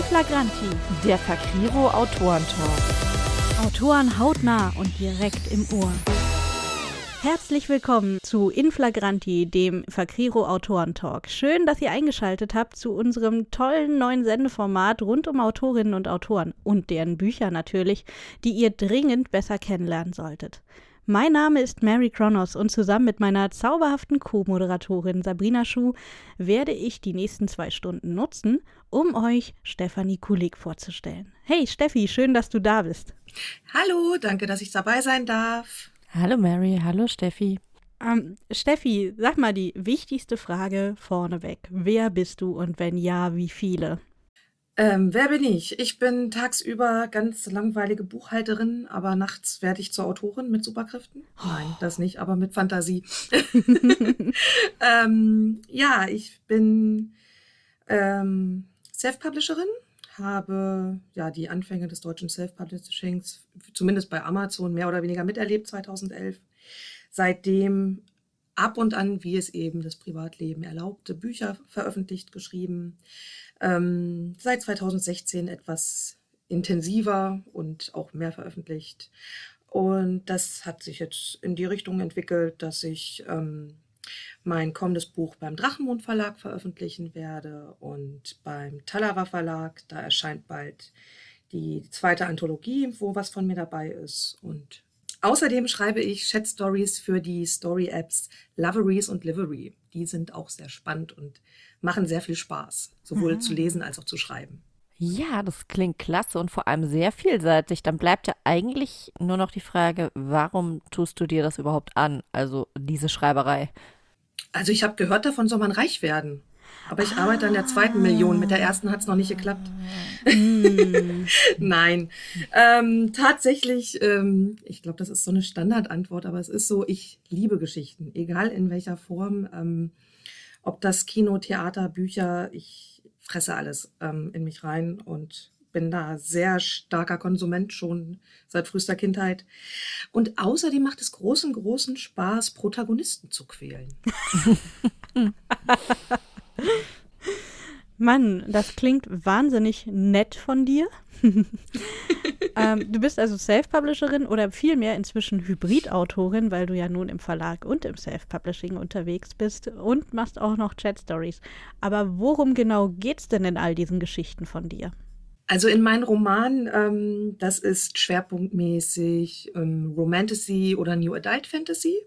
Inflagranti, der Fakriro Autorentalk. Autoren hautnah und direkt im Ohr. Herzlich willkommen zu Inflagranti, dem Fakriro Autorentalk. Schön, dass ihr eingeschaltet habt zu unserem tollen neuen Sendeformat rund um Autorinnen und Autoren und deren Bücher natürlich, die ihr dringend besser kennenlernen solltet. Mein Name ist Mary Kronos und zusammen mit meiner zauberhaften Co-Moderatorin Sabrina Schuh werde ich die nächsten zwei Stunden nutzen, um euch Stefanie Kulik vorzustellen. Hey Steffi, schön, dass du da bist. Hallo, danke, dass ich dabei sein darf. Hallo Mary, hallo Steffi. Ähm, Steffi, sag mal die wichtigste Frage vorneweg. Wer bist du und wenn ja, wie viele? Ähm, wer bin ich? Ich bin tagsüber ganz langweilige Buchhalterin, aber nachts werde ich zur Autorin mit Superkräften. Oh. Nein, das nicht, aber mit Fantasie. ähm, ja, ich bin ähm, Self-Publisherin, habe ja die Anfänge des deutschen Self-Publishings zumindest bei Amazon mehr oder weniger miterlebt 2011. Seitdem ab und an, wie es eben das Privatleben erlaubte, Bücher veröffentlicht, geschrieben ähm, seit 2016 etwas intensiver und auch mehr veröffentlicht. Und das hat sich jetzt in die Richtung entwickelt, dass ich ähm, mein kommendes Buch beim Drachenmond Verlag veröffentlichen werde und beim Talawa Verlag. Da erscheint bald die zweite Anthologie, wo was von mir dabei ist. Und außerdem schreibe ich Chat Stories für die Story-Apps Loveries und Livery. Die sind auch sehr spannend und machen sehr viel Spaß, sowohl mhm. zu lesen als auch zu schreiben. Ja, das klingt klasse und vor allem sehr vielseitig. Dann bleibt ja eigentlich nur noch die Frage, warum tust du dir das überhaupt an? Also diese Schreiberei. Also ich habe gehört, davon soll man reich werden. Aber ich ah. arbeite an der zweiten Million. Mit der ersten hat es noch nicht geklappt. Mm. Nein. Ähm, tatsächlich, ähm, ich glaube, das ist so eine Standardantwort, aber es ist so, ich liebe Geschichten, egal in welcher Form. Ähm, ob das Kino, Theater, Bücher, ich fresse alles ähm, in mich rein und bin da sehr starker Konsument schon seit frühester Kindheit. Und außerdem macht es großen, großen Spaß, Protagonisten zu quälen. Mann, das klingt wahnsinnig nett von dir. ähm, du bist also Self-Publisherin oder vielmehr inzwischen Hybrid-Autorin, weil du ja nun im Verlag und im Self-Publishing unterwegs bist und machst auch noch Chat-Stories. Aber worum genau geht's denn in all diesen Geschichten von dir? Also in meinen Romanen, ähm, das ist schwerpunktmäßig ähm, Romantasy oder New Adult Fantasy.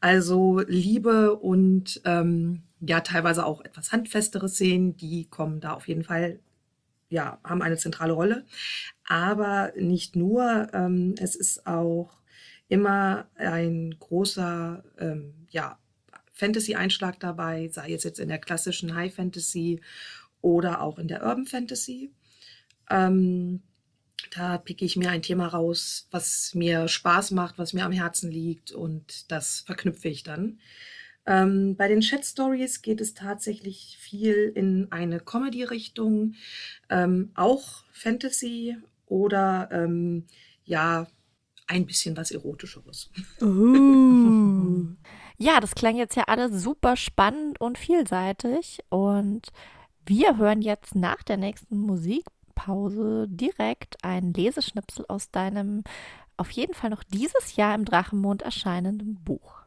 Also Liebe und ähm, ja teilweise auch etwas handfestere Szenen, die kommen da auf jeden Fall, ja, haben eine zentrale Rolle. Aber nicht nur, ähm, es ist auch immer ein großer, ähm, ja, Fantasy-Einschlag dabei, sei es jetzt in der klassischen High Fantasy oder auch in der Urban Fantasy. Ähm, da picke ich mir ein Thema raus, was mir Spaß macht, was mir am Herzen liegt und das verknüpfe ich dann. Ähm, bei den Chat Stories geht es tatsächlich viel in eine Comedy-Richtung, ähm, auch Fantasy oder ähm, ja, ein bisschen was Erotischeres. Uh. ja, das klang jetzt ja alles super spannend und vielseitig. Und wir hören jetzt nach der nächsten Musikpause direkt einen Leseschnipsel aus deinem auf jeden Fall noch dieses Jahr im Drachenmond erscheinenden Buch.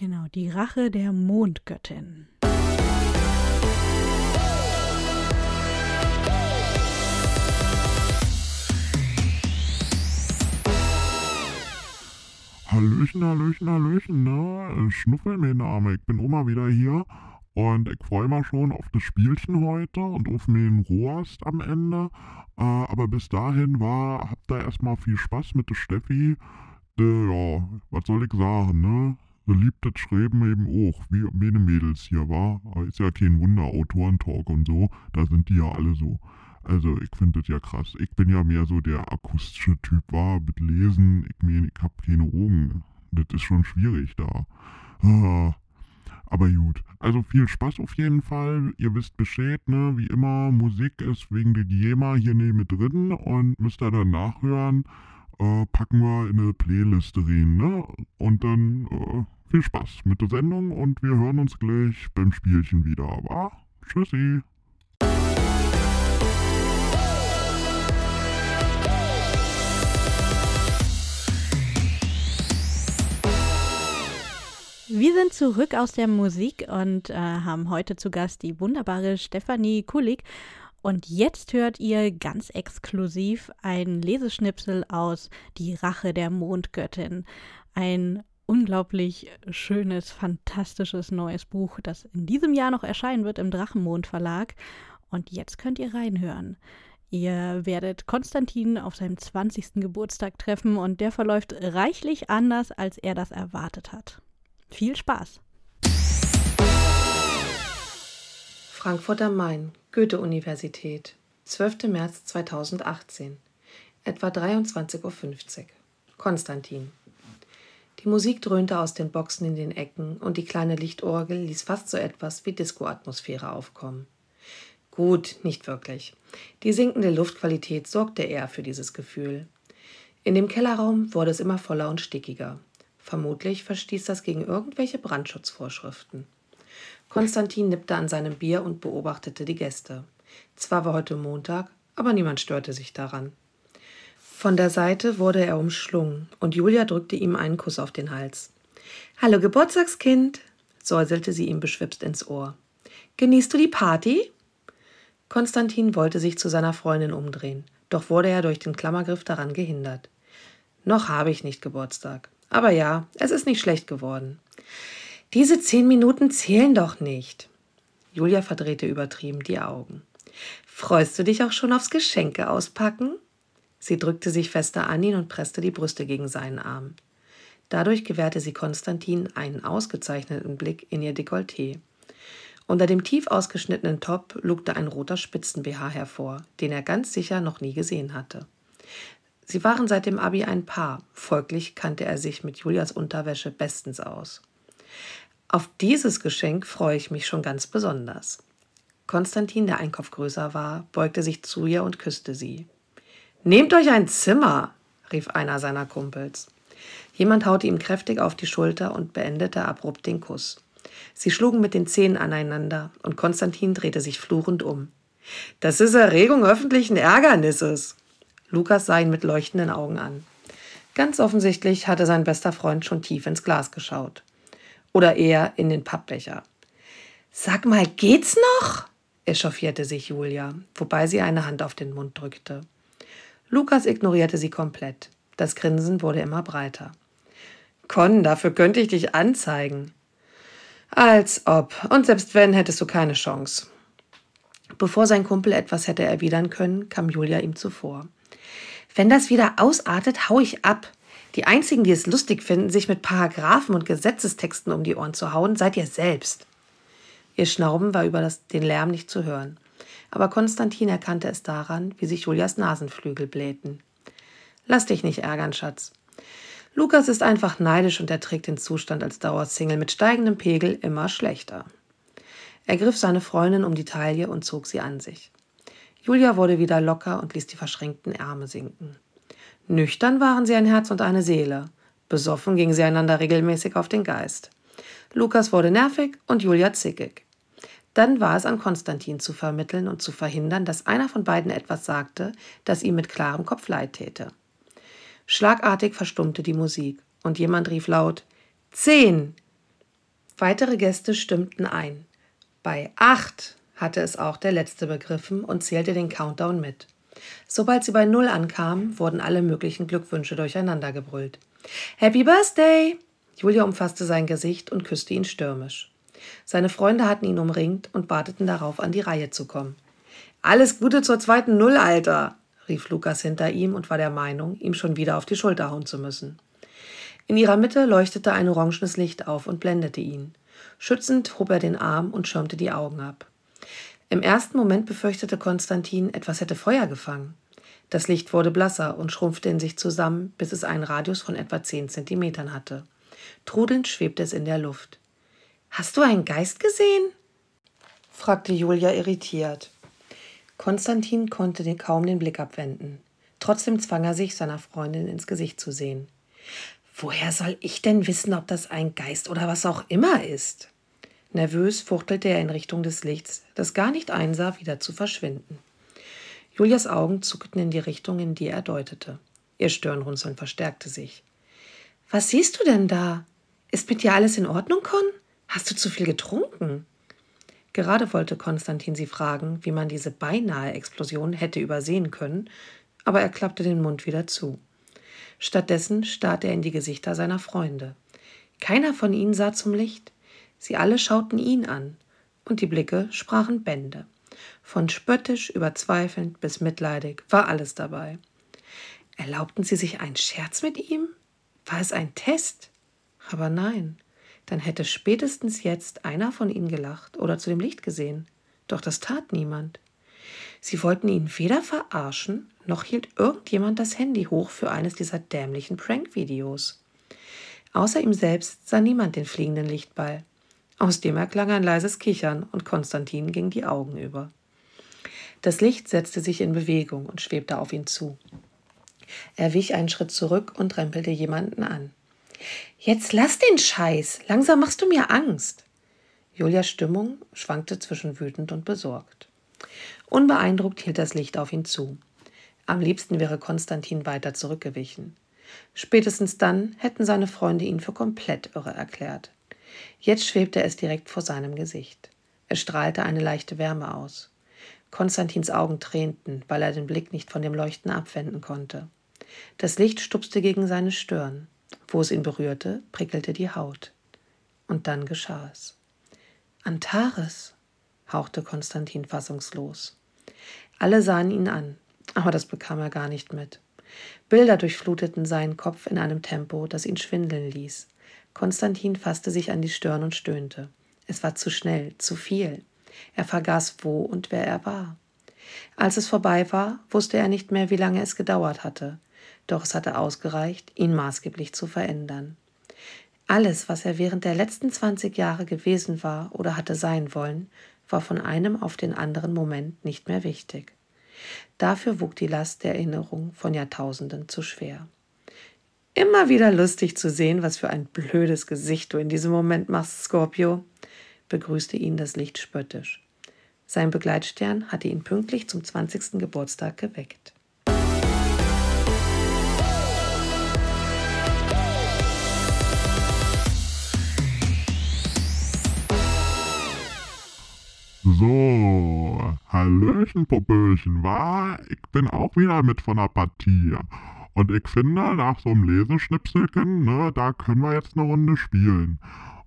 Genau, die Rache der Mondgöttin. Hallöchen, Hallöchen, Hallöchen, ne? Schnuffel, mein Name. Ich bin Oma wieder hier und ich freue mich schon auf das Spielchen heute und auf den Rohst am Ende. Äh, aber bis dahin war, habt ihr erstmal viel Spaß mit der Steffi. De, ja, was soll ich sagen, ne? So liebt das Schreiben eben auch, wie meine Mädels hier, war. Ist ja kein Wunder, Autorentalk und so, da sind die ja alle so. Also ich finde das ja krass. Ich bin ja mehr so der akustische Typ, war mit Lesen. Ich meine, ich hab keine Augen. Das ist schon schwierig da. Ah. Aber gut. Also viel Spaß auf jeden Fall. Ihr wisst Bescheid, ne? Wie immer, Musik ist wegen der Giema hier neben drin und müsst ihr dann nachhören äh, packen wir in eine Playlist rein, ne? Und dann äh, viel Spaß mit der Sendung und wir hören uns gleich beim Spielchen wieder, aber tschüssi. Wir sind zurück aus der Musik und äh, haben heute zu Gast die wunderbare Stefanie Kulig. Und jetzt hört ihr ganz exklusiv ein Leseschnipsel aus Die Rache der Mondgöttin. Ein unglaublich schönes, fantastisches neues Buch, das in diesem Jahr noch erscheinen wird im Drachenmond Verlag. Und jetzt könnt ihr reinhören. Ihr werdet Konstantin auf seinem 20. Geburtstag treffen und der verläuft reichlich anders, als er das erwartet hat. Viel Spaß! Frankfurt am Main, Goethe-Universität, 12. März 2018, etwa 23.50 Uhr. Konstantin. Die Musik dröhnte aus den Boxen in den Ecken und die kleine Lichtorgel ließ fast so etwas wie Disco-Atmosphäre aufkommen. Gut, nicht wirklich. Die sinkende Luftqualität sorgte eher für dieses Gefühl. In dem Kellerraum wurde es immer voller und stickiger. Vermutlich verstieß das gegen irgendwelche Brandschutzvorschriften. Konstantin nippte an seinem Bier und beobachtete die Gäste. Zwar war heute Montag, aber niemand störte sich daran. Von der Seite wurde er umschlungen und Julia drückte ihm einen Kuss auf den Hals. Hallo Geburtstagskind, säuselte sie ihm beschwipst ins Ohr. Genießt du die Party? Konstantin wollte sich zu seiner Freundin umdrehen, doch wurde er durch den Klammergriff daran gehindert. Noch habe ich nicht Geburtstag. Aber ja, es ist nicht schlecht geworden. Diese zehn Minuten zählen doch nicht. Julia verdrehte übertrieben die Augen. Freust du dich auch schon aufs Geschenke auspacken? Sie drückte sich fester an ihn und presste die Brüste gegen seinen Arm. Dadurch gewährte sie Konstantin einen ausgezeichneten Blick in ihr Dekolleté. Unter dem tief ausgeschnittenen Top lugte ein roter Spitzen-BH hervor, den er ganz sicher noch nie gesehen hatte. Sie waren seit dem Abi ein Paar, folglich kannte er sich mit Julias Unterwäsche bestens aus. Auf dieses Geschenk freue ich mich schon ganz besonders. Konstantin, der ein Kopf größer war, beugte sich zu ihr und küsste sie. Nehmt euch ein Zimmer, rief einer seiner Kumpels. Jemand haute ihm kräftig auf die Schulter und beendete abrupt den Kuss. Sie schlugen mit den Zähnen aneinander und Konstantin drehte sich fluchend um. Das ist Erregung öffentlichen Ärgernisses. Lukas sah ihn mit leuchtenden Augen an. Ganz offensichtlich hatte sein bester Freund schon tief ins Glas geschaut. Oder eher in den Pappbecher. Sag mal, geht's noch? echauffierte sich Julia, wobei sie eine Hand auf den Mund drückte. Lukas ignorierte sie komplett. Das Grinsen wurde immer breiter. Con, dafür könnte ich dich anzeigen. Als ob. Und selbst wenn, hättest du keine Chance. Bevor sein Kumpel etwas hätte erwidern können, kam Julia ihm zuvor. Wenn das wieder ausartet, hau ich ab. Die einzigen, die es lustig finden, sich mit Paragraphen und Gesetzestexten um die Ohren zu hauen, seid ihr selbst. Ihr Schnauben war über das, den Lärm nicht zu hören. Aber Konstantin erkannte es daran, wie sich Julias Nasenflügel blähten. Lass dich nicht ärgern, Schatz. Lukas ist einfach neidisch und er trägt den Zustand als Dauersingle mit steigendem Pegel immer schlechter. Er griff seine Freundin um die Taille und zog sie an sich. Julia wurde wieder locker und ließ die verschränkten Ärmel sinken. Nüchtern waren sie ein Herz und eine Seele. Besoffen gingen sie einander regelmäßig auf den Geist. Lukas wurde nervig und Julia zickig. Dann war es an Konstantin zu vermitteln und zu verhindern, dass einer von beiden etwas sagte, das ihm mit klarem Kopf leid täte. Schlagartig verstummte die Musik und jemand rief laut Zehn. Weitere Gäste stimmten ein. Bei acht hatte es auch der letzte begriffen und zählte den Countdown mit. Sobald sie bei Null ankamen, wurden alle möglichen Glückwünsche durcheinander gebrüllt. Happy Birthday! Julia umfasste sein Gesicht und küsste ihn stürmisch. Seine Freunde hatten ihn umringt und warteten darauf, an die Reihe zu kommen. Alles Gute zur zweiten Null, Alter! rief Lukas hinter ihm und war der Meinung, ihm schon wieder auf die Schulter hauen zu müssen. In ihrer Mitte leuchtete ein orangenes Licht auf und blendete ihn. Schützend hob er den Arm und schirmte die Augen ab. Im ersten Moment befürchtete Konstantin, etwas hätte Feuer gefangen. Das Licht wurde blasser und schrumpfte in sich zusammen, bis es einen Radius von etwa zehn Zentimetern hatte. Trudelnd schwebte es in der Luft. Hast du einen Geist gesehen? fragte Julia irritiert. Konstantin konnte kaum den Blick abwenden. Trotzdem zwang er sich, seiner Freundin ins Gesicht zu sehen. Woher soll ich denn wissen, ob das ein Geist oder was auch immer ist? Nervös fuchtelte er in Richtung des Lichts, das gar nicht einsah, wieder zu verschwinden. Julias Augen zuckten in die Richtung, in die er deutete. Ihr Stirnrunzeln verstärkte sich. Was siehst du denn da? Ist mit dir alles in Ordnung, Con? Hast du zu viel getrunken? Gerade wollte Konstantin sie fragen, wie man diese beinahe Explosion hätte übersehen können, aber er klappte den Mund wieder zu. Stattdessen starrte er in die Gesichter seiner Freunde. Keiner von ihnen sah zum Licht. Sie alle schauten ihn an, und die Blicke sprachen Bände. Von spöttisch über zweifelnd bis mitleidig war alles dabei. Erlaubten sie sich einen Scherz mit ihm? War es ein Test? Aber nein, dann hätte spätestens jetzt einer von ihnen gelacht oder zu dem Licht gesehen. Doch das tat niemand. Sie wollten ihn weder verarschen, noch hielt irgendjemand das Handy hoch für eines dieser dämlichen Prank-Videos. Außer ihm selbst sah niemand den fliegenden Lichtball. Aus dem erklang ein leises Kichern und Konstantin ging die Augen über. Das Licht setzte sich in Bewegung und schwebte auf ihn zu. Er wich einen Schritt zurück und rempelte jemanden an. Jetzt lass den Scheiß. Langsam machst du mir Angst. Julias Stimmung schwankte zwischen wütend und besorgt. Unbeeindruckt hielt das Licht auf ihn zu. Am liebsten wäre Konstantin weiter zurückgewichen. Spätestens dann hätten seine Freunde ihn für komplett irre erklärt. Jetzt schwebte es direkt vor seinem Gesicht. Es strahlte eine leichte Wärme aus. Konstantins Augen tränten, weil er den Blick nicht von dem Leuchten abwenden konnte. Das Licht stupste gegen seine Stirn. Wo es ihn berührte, prickelte die Haut. Und dann geschah es. Antares, hauchte Konstantin fassungslos. Alle sahen ihn an, aber das bekam er gar nicht mit. Bilder durchfluteten seinen Kopf in einem Tempo, das ihn schwindeln ließ. Konstantin fasste sich an die Stirn und stöhnte. Es war zu schnell, zu viel. Er vergaß, wo und wer er war. Als es vorbei war, wusste er nicht mehr, wie lange es gedauert hatte doch es hatte ausgereicht, ihn maßgeblich zu verändern. Alles, was er während der letzten 20 Jahre gewesen war oder hatte sein wollen, war von einem auf den anderen Moment nicht mehr wichtig. Dafür wog die Last der Erinnerung von Jahrtausenden zu schwer. Immer wieder lustig zu sehen, was für ein blödes Gesicht du in diesem Moment machst, Scorpio, begrüßte ihn das Licht spöttisch. Sein Begleitstern hatte ihn pünktlich zum 20. Geburtstag geweckt. So, Hallöchen, Popöchen, wa? Ich bin auch wieder mit von der Partie. Und ich finde, nach so einem Leseschnipselchen, ne, da können wir jetzt eine Runde spielen.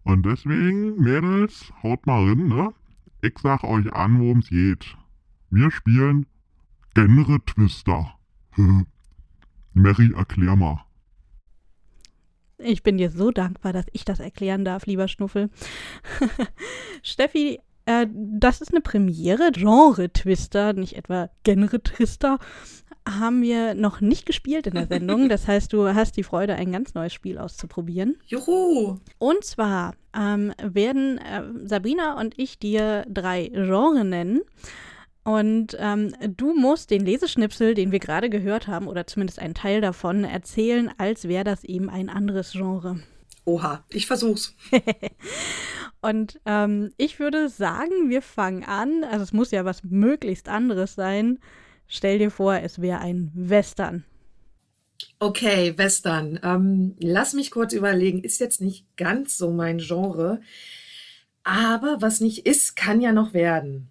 Und deswegen, Mädels, haut mal rein, ne? Ich sag euch an, worum es geht. Wir spielen Genre Twister. Mary, erklär mal. Ich bin dir so dankbar, dass ich das erklären darf, lieber Schnuffel. Steffi äh, das ist eine Premiere, Genre-Twister, nicht etwa Genre-Twister. Haben wir noch nicht gespielt in der Sendung. Das heißt, du hast die Freude, ein ganz neues Spiel auszuprobieren. Juhu! Und zwar ähm, werden äh, Sabrina und ich dir drei Genre nennen. Und ähm, du musst den Leseschnipsel, den wir gerade gehört haben, oder zumindest einen Teil davon, erzählen, als wäre das eben ein anderes Genre. Oha, ich versuch's. Und ähm, ich würde sagen, wir fangen an. Also es muss ja was möglichst anderes sein. Stell dir vor, es wäre ein Western. Okay, Western. Ähm, lass mich kurz überlegen. Ist jetzt nicht ganz so mein Genre. Aber was nicht ist, kann ja noch werden.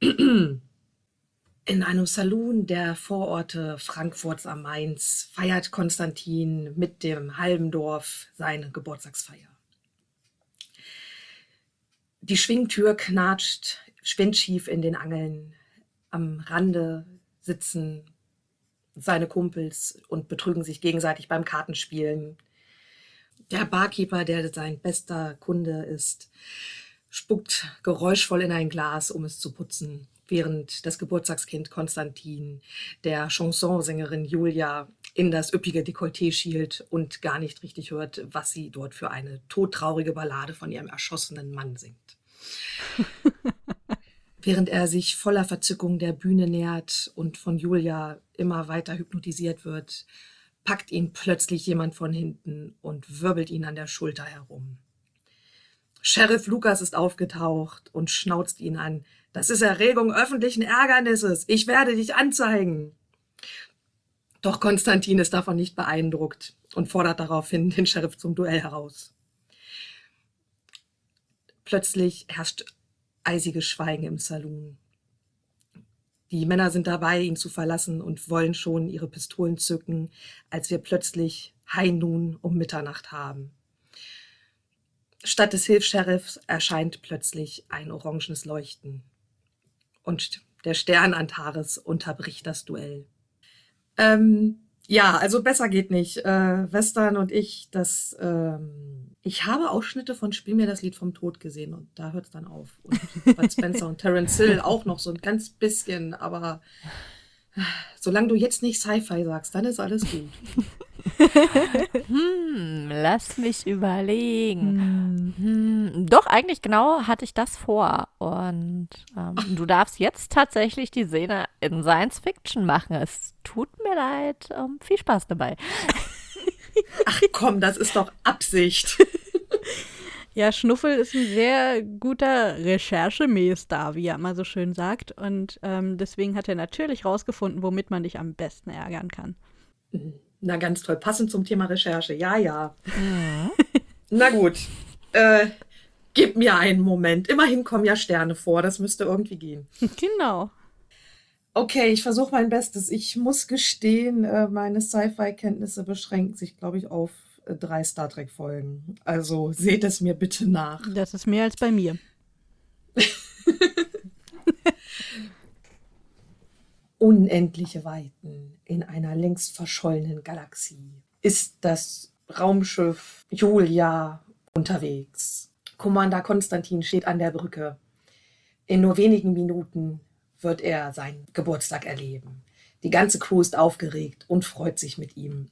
In einem Saloon der Vororte Frankfurts am Main feiert Konstantin mit dem halben Dorf seine Geburtstagsfeier. Die Schwingtür knatscht windschief in den Angeln. Am Rande sitzen seine Kumpels und betrügen sich gegenseitig beim Kartenspielen. Der Barkeeper, der sein bester Kunde ist, spuckt geräuschvoll in ein Glas, um es zu putzen, während das Geburtstagskind Konstantin der Chansonsängerin Julia in das üppige Dekolleté schielt und gar nicht richtig hört, was sie dort für eine todtraurige Ballade von ihrem erschossenen Mann singt. Während er sich voller Verzückung der Bühne nähert und von Julia immer weiter hypnotisiert wird, packt ihn plötzlich jemand von hinten und wirbelt ihn an der Schulter herum. Sheriff Lukas ist aufgetaucht und schnauzt ihn an. Das ist Erregung öffentlichen Ärgernisses. Ich werde dich anzeigen. Doch Konstantin ist davon nicht beeindruckt und fordert daraufhin den Sheriff zum Duell heraus. Plötzlich herrscht eisiges Schweigen im Saloon. Die Männer sind dabei, ihn zu verlassen und wollen schon ihre Pistolen zücken, als wir plötzlich High Noon um Mitternacht haben. Statt des Hilfs-Sheriffs erscheint plötzlich ein orangenes Leuchten. Und der Stern Antares unterbricht das Duell. Ähm, ja, also besser geht nicht. Äh, Western und ich, das, ähm, ich habe Ausschnitte von Spiel mir das Lied vom Tod gesehen und da hört es dann auf. Und Bud Spencer und Terence Hill auch noch so ein ganz bisschen, aber solange du jetzt nicht Sci-Fi sagst, dann ist alles gut. hm, lass mich überlegen. Hm. Hm, doch, eigentlich genau hatte ich das vor. Und ähm, du darfst jetzt tatsächlich die Szene in Science Fiction machen. Es tut mir leid. Ähm, viel Spaß dabei. Ach komm, das ist doch Absicht. Ja, Schnuffel ist ein sehr guter Recherchemeister, wie er immer so schön sagt. Und ähm, deswegen hat er natürlich rausgefunden, womit man dich am besten ärgern kann. Na, ganz toll. Passend zum Thema Recherche. Ja, ja. ja. Na gut. Äh, gib mir einen Moment. Immerhin kommen ja Sterne vor. Das müsste irgendwie gehen. Genau. Okay, ich versuche mein Bestes. Ich muss gestehen, äh, meine Sci-Fi-Kenntnisse beschränken sich, glaube ich, auf äh, drei Star Trek-Folgen. Also seht es mir bitte nach. Das ist mehr als bei mir. Unendliche Weiten in einer längst verschollenen Galaxie ist das Raumschiff Julia unterwegs. Commander Konstantin steht an der Brücke. In nur wenigen Minuten wird er seinen Geburtstag erleben. Die ganze Crew ist aufgeregt und freut sich mit ihm.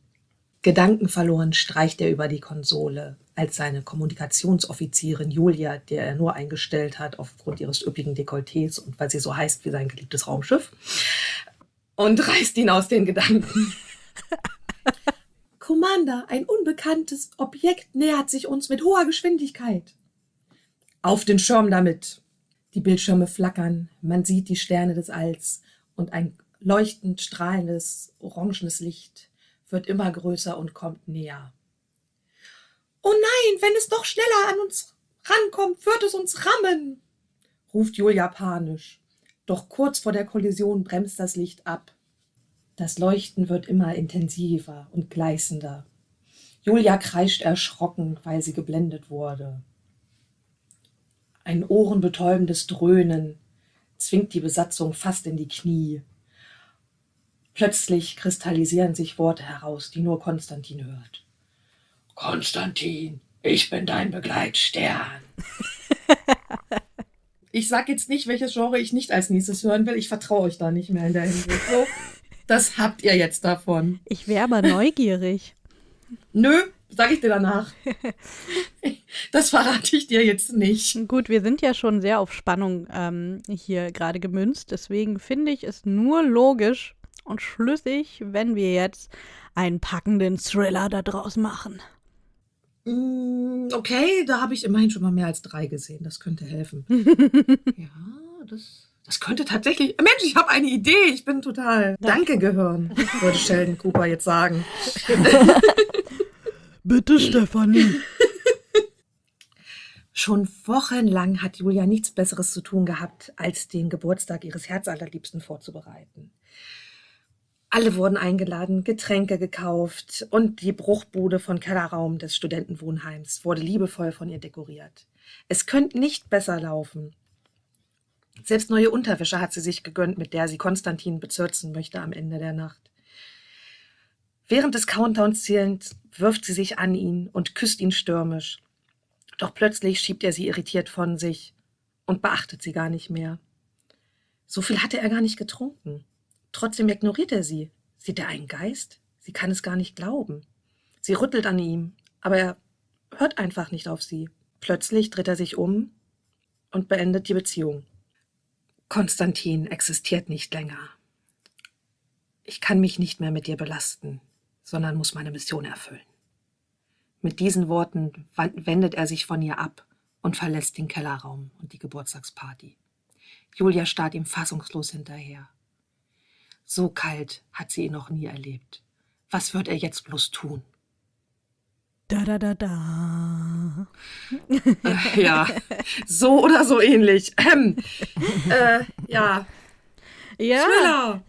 Gedankenverloren streicht er über die Konsole, als seine Kommunikationsoffizierin Julia, der er nur eingestellt hat aufgrund ihres üppigen Dekolletés und weil sie so heißt wie sein geliebtes Raumschiff, und reißt ihn aus den Gedanken. Commander, ein unbekanntes Objekt nähert sich uns mit hoher Geschwindigkeit. Auf den Schirm damit. Die Bildschirme flackern, man sieht die Sterne des Alls und ein leuchtend strahlendes, orangenes Licht wird immer größer und kommt näher. Oh nein, wenn es doch schneller an uns rankommt, wird es uns rammen, ruft Julia panisch. Doch kurz vor der Kollision bremst das Licht ab. Das Leuchten wird immer intensiver und gleißender. Julia kreischt erschrocken, weil sie geblendet wurde. Ein ohrenbetäubendes Dröhnen zwingt die Besatzung fast in die Knie. Plötzlich kristallisieren sich Worte heraus, die nur Konstantin hört. Konstantin, ich bin dein Begleitstern. ich sag jetzt nicht, welches Genre ich nicht als nächstes hören will. Ich vertraue euch da nicht mehr in der Hinsicht. So, das habt ihr jetzt davon. Ich wäre aber neugierig. Nö, sag ich dir danach. Das verrate ich dir jetzt nicht. Gut, wir sind ja schon sehr auf Spannung ähm, hier gerade gemünzt. Deswegen finde ich es nur logisch, und schlüssig, wenn wir jetzt einen packenden Thriller da draus machen. Mm, okay, da habe ich immerhin schon mal mehr als drei gesehen. Das könnte helfen. ja, das, das könnte tatsächlich. Mensch, ich habe eine Idee. Ich bin total. Danke, Danke Gehirn, würde Sheldon Cooper jetzt sagen. Bitte, Stefanie. Schon wochenlang hat Julia nichts Besseres zu tun gehabt, als den Geburtstag ihres Herzallerliebsten vorzubereiten. Alle wurden eingeladen, Getränke gekauft und die Bruchbude von Kellerraum des Studentenwohnheims wurde liebevoll von ihr dekoriert. Es könnte nicht besser laufen. Selbst neue Unterwäsche hat sie sich gegönnt, mit der sie Konstantin bezirzen möchte am Ende der Nacht. Während des Countdowns zählend wirft sie sich an ihn und küsst ihn stürmisch. Doch plötzlich schiebt er sie irritiert von sich und beachtet sie gar nicht mehr. So viel hatte er gar nicht getrunken. Trotzdem ignoriert er sie. Sieht er einen Geist? Sie kann es gar nicht glauben. Sie rüttelt an ihm, aber er hört einfach nicht auf sie. Plötzlich dreht er sich um und beendet die Beziehung. Konstantin existiert nicht länger. Ich kann mich nicht mehr mit dir belasten, sondern muss meine Mission erfüllen. Mit diesen Worten wendet er sich von ihr ab und verlässt den Kellerraum und die Geburtstagsparty. Julia starrt ihm fassungslos hinterher. So kalt hat sie ihn noch nie erlebt. Was wird er jetzt bloß tun? Da da da da. Äh, ja, so oder so ähnlich. Ähm, äh, ja. Ja. Thriller.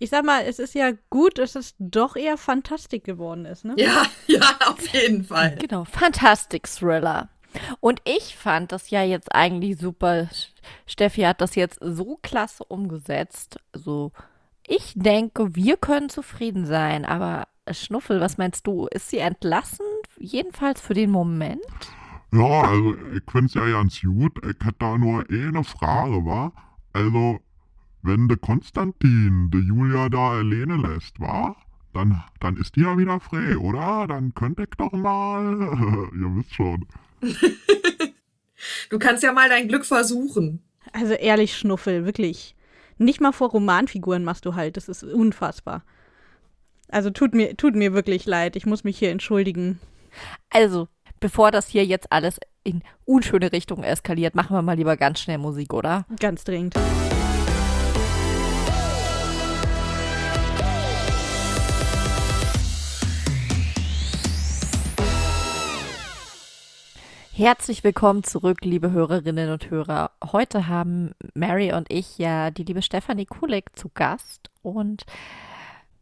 Ich sag mal, es ist ja gut, dass es doch eher Fantastik geworden ist, ne? Ja, ja, auf jeden Fall. Genau, Fantastic Thriller. Und ich fand das ja jetzt eigentlich super. Steffi hat das jetzt so klasse umgesetzt. Also, ich denke, wir können zufrieden sein. Aber Schnuffel, was meinst du? Ist sie entlassen? Jedenfalls für den Moment? Ja, also ich find's ja ganz gut. Ich hätte da nur eine Frage, wa? Also, wenn de Konstantin de Julia da alleine lässt, wa? Dann, dann ist die ja wieder frei, oder? Dann könnte ich doch mal. Ihr wisst schon. Du kannst ja mal dein Glück versuchen. Also ehrlich, Schnuffel, wirklich. Nicht mal vor Romanfiguren machst du halt. Das ist unfassbar. Also tut mir, tut mir wirklich leid. Ich muss mich hier entschuldigen. Also, bevor das hier jetzt alles in unschöne Richtungen eskaliert, machen wir mal lieber ganz schnell Musik, oder? Ganz dringend. Herzlich willkommen zurück, liebe Hörerinnen und Hörer. Heute haben Mary und ich ja die liebe Stefanie Kulik zu Gast und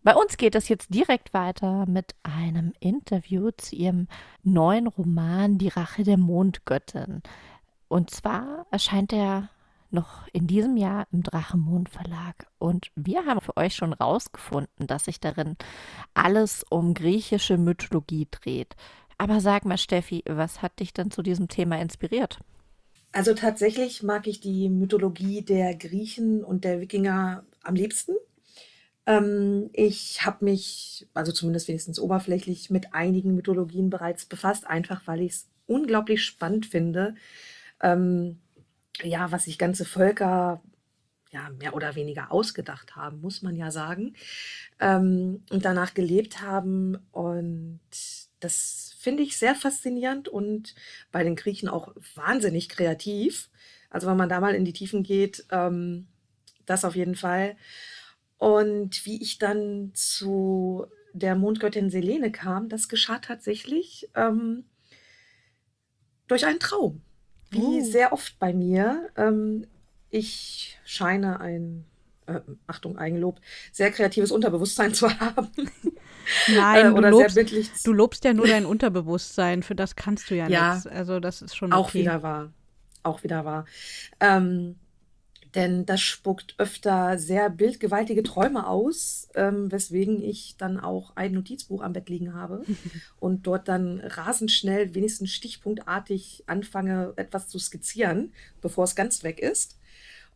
bei uns geht es jetzt direkt weiter mit einem Interview zu ihrem neuen Roman Die Rache der Mondgöttin. Und zwar erscheint er noch in diesem Jahr im Drachenmond Verlag. Und wir haben für euch schon rausgefunden, dass sich darin alles um griechische Mythologie dreht. Aber sag mal, Steffi, was hat dich denn zu diesem Thema inspiriert? Also tatsächlich mag ich die Mythologie der Griechen und der Wikinger am liebsten. Ähm, ich habe mich, also zumindest wenigstens oberflächlich, mit einigen Mythologien bereits befasst, einfach weil ich es unglaublich spannend finde. Ähm, ja, was sich ganze Völker ja, mehr oder weniger ausgedacht haben, muss man ja sagen, ähm, und danach gelebt haben. Und das finde ich sehr faszinierend und bei den Griechen auch wahnsinnig kreativ. Also wenn man da mal in die Tiefen geht, ähm, das auf jeden Fall. Und wie ich dann zu der Mondgöttin Selene kam, das geschah tatsächlich ähm, durch einen Traum. Wie Oh. sehr oft bei mir. Ähm, ich scheine ein, äh, Achtung, Eigenlob, sehr kreatives Unterbewusstsein zu haben. Nein, äh, du lobst, du lobst ja nur dein Unterbewusstsein. Für das kannst du ja, Ja. nichts. Also das ist schon Auch okay. wieder wahr. Auch wieder wahr. Ähm, denn das spuckt öfter sehr bildgewaltige Träume aus, ähm, weswegen ich dann auch ein Notizbuch am Bett liegen habe und dort dann rasend schnell, wenigstens stichpunktartig anfange, etwas zu skizzieren, bevor es ganz weg ist.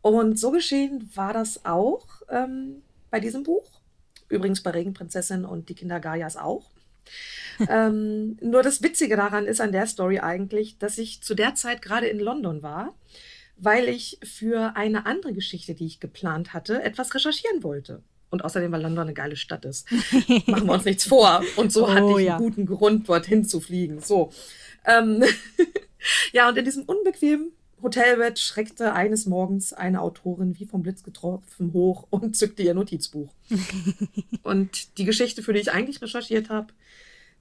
Und so geschehen war das auch ähm, bei diesem Buch. Übrigens bei Regenprinzessin und die Kinder Gaias auch. ähm, nur das Witzige daran ist an der Story eigentlich, dass ich zu der Zeit gerade in London war, weil ich für eine andere Geschichte, die ich geplant hatte, etwas recherchieren wollte. Und außerdem, weil London eine geile Stadt ist. Machen wir uns nichts vor. Und so Oh, hatte ich ja. einen guten Grund, dorthin zu fliegen. So. Ähm, ja, und in diesem unbequemen Hotelbett schreckte eines Morgens eine Autorin wie vom Blitz getroffen hoch und zückte ihr Notizbuch. und die Geschichte, für die ich eigentlich recherchiert habe,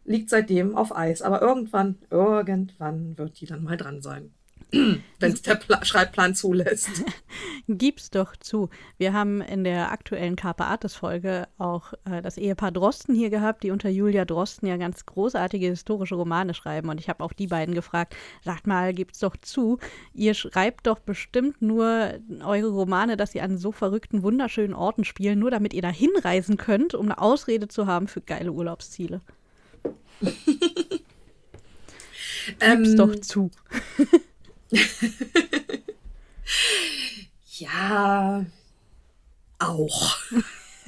liegt seitdem auf Eis. Aber irgendwann, irgendwann wird die dann mal dran sein. Wenn es der Pla Schreibplan zulässt. Gib's doch zu. Wir haben in der aktuellen Carpe Artis Folge auch äh, das Ehepaar Drosten hier gehabt, die unter Julia Drosten ja ganz großartige historische Romane schreiben. Und ich habe auch die beiden gefragt, sagt mal, gibt's doch zu, ihr schreibt doch bestimmt nur eure Romane, dass ihr an so verrückten, wunderschönen Orten spielen, nur damit ihr da hinreisen könnt, um eine Ausrede zu haben für geile Urlaubsziele. Gib's Ähm, doch zu. Ja, auch.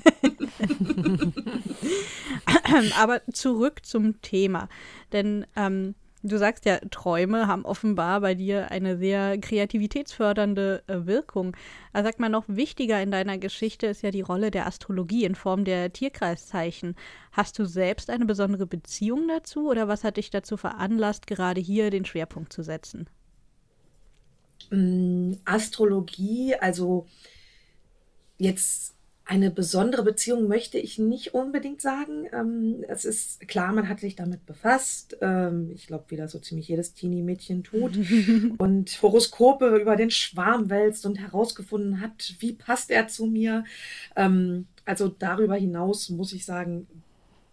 Aber zurück zum Thema. Denn ähm, du sagst ja, Träume haben offenbar bei dir eine sehr kreativitätsfördernde äh, Wirkung. Also sag mal, noch wichtiger in deiner Geschichte ist ja die Rolle der Astrologie in Form der Tierkreiszeichen. Hast du selbst eine besondere Beziehung dazu oder was hat dich dazu veranlasst, gerade hier den Schwerpunkt zu setzen? Mm, Astrologie, also jetzt eine besondere Beziehung möchte ich nicht unbedingt sagen. Ähm, es ist klar, man hat sich damit befasst. Ähm, ich glaube, wie das so ziemlich jedes Teenie-Mädchen tut. und Horoskope über den Schwarm wälzt und herausgefunden hat, wie passt er zu mir. Ähm, also darüber hinaus muss ich sagen,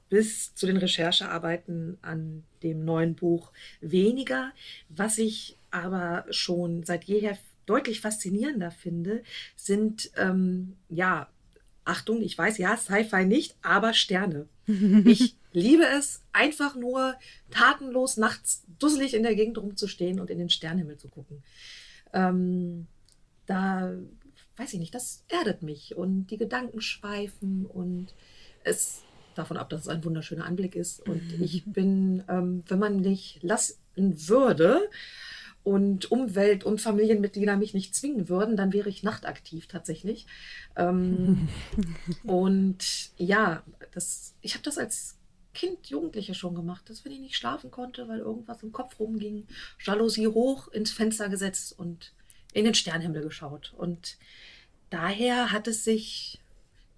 bis zu den Recherchearbeiten an dem neuen Buch weniger. Was ich aber schon seit jeher deutlich faszinierender finde, sind ähm, ja Achtung, ich weiß, ja, Sci-Fi nicht, aber Sterne. Ich liebe es, einfach nur tatenlos nachts dusselig in der Gegend rumzustehen und in den Sternenhimmel zu gucken. Ähm, da weiß ich nicht, das erdet mich und die Gedanken schweifen und es davon ab, dass es ein wunderschöner Anblick ist. Und ich bin, ähm, wenn man mich lassen würde, und Umwelt- und Familienmitglieder mich nicht zwingen würden, dann wäre ich nachtaktiv tatsächlich. Ähm, und ja, das, ich habe das als Kind, Jugendliche schon gemacht, dass wenn ich nicht schlafen konnte, weil irgendwas im Kopf rumging, Jalousie hoch ins Fenster gesetzt und in den Sternhimmel geschaut. Und daher hat es sich,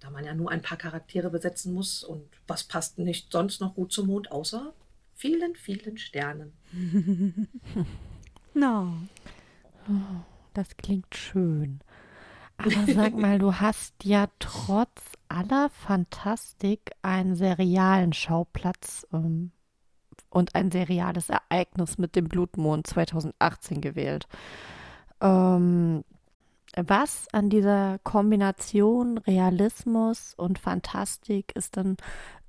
da man ja nur ein paar Charaktere besetzen muss und was passt nicht sonst noch gut zum Mond, außer vielen, vielen Sternen. No. Oh, das klingt schön. Aber sag mal, du hast ja trotz aller Fantastik einen serialen Schauplatz ähm, und ein seriales Ereignis mit dem Blutmond 2018 gewählt. Ähm, was an dieser Kombination Realismus und Fantastik ist dann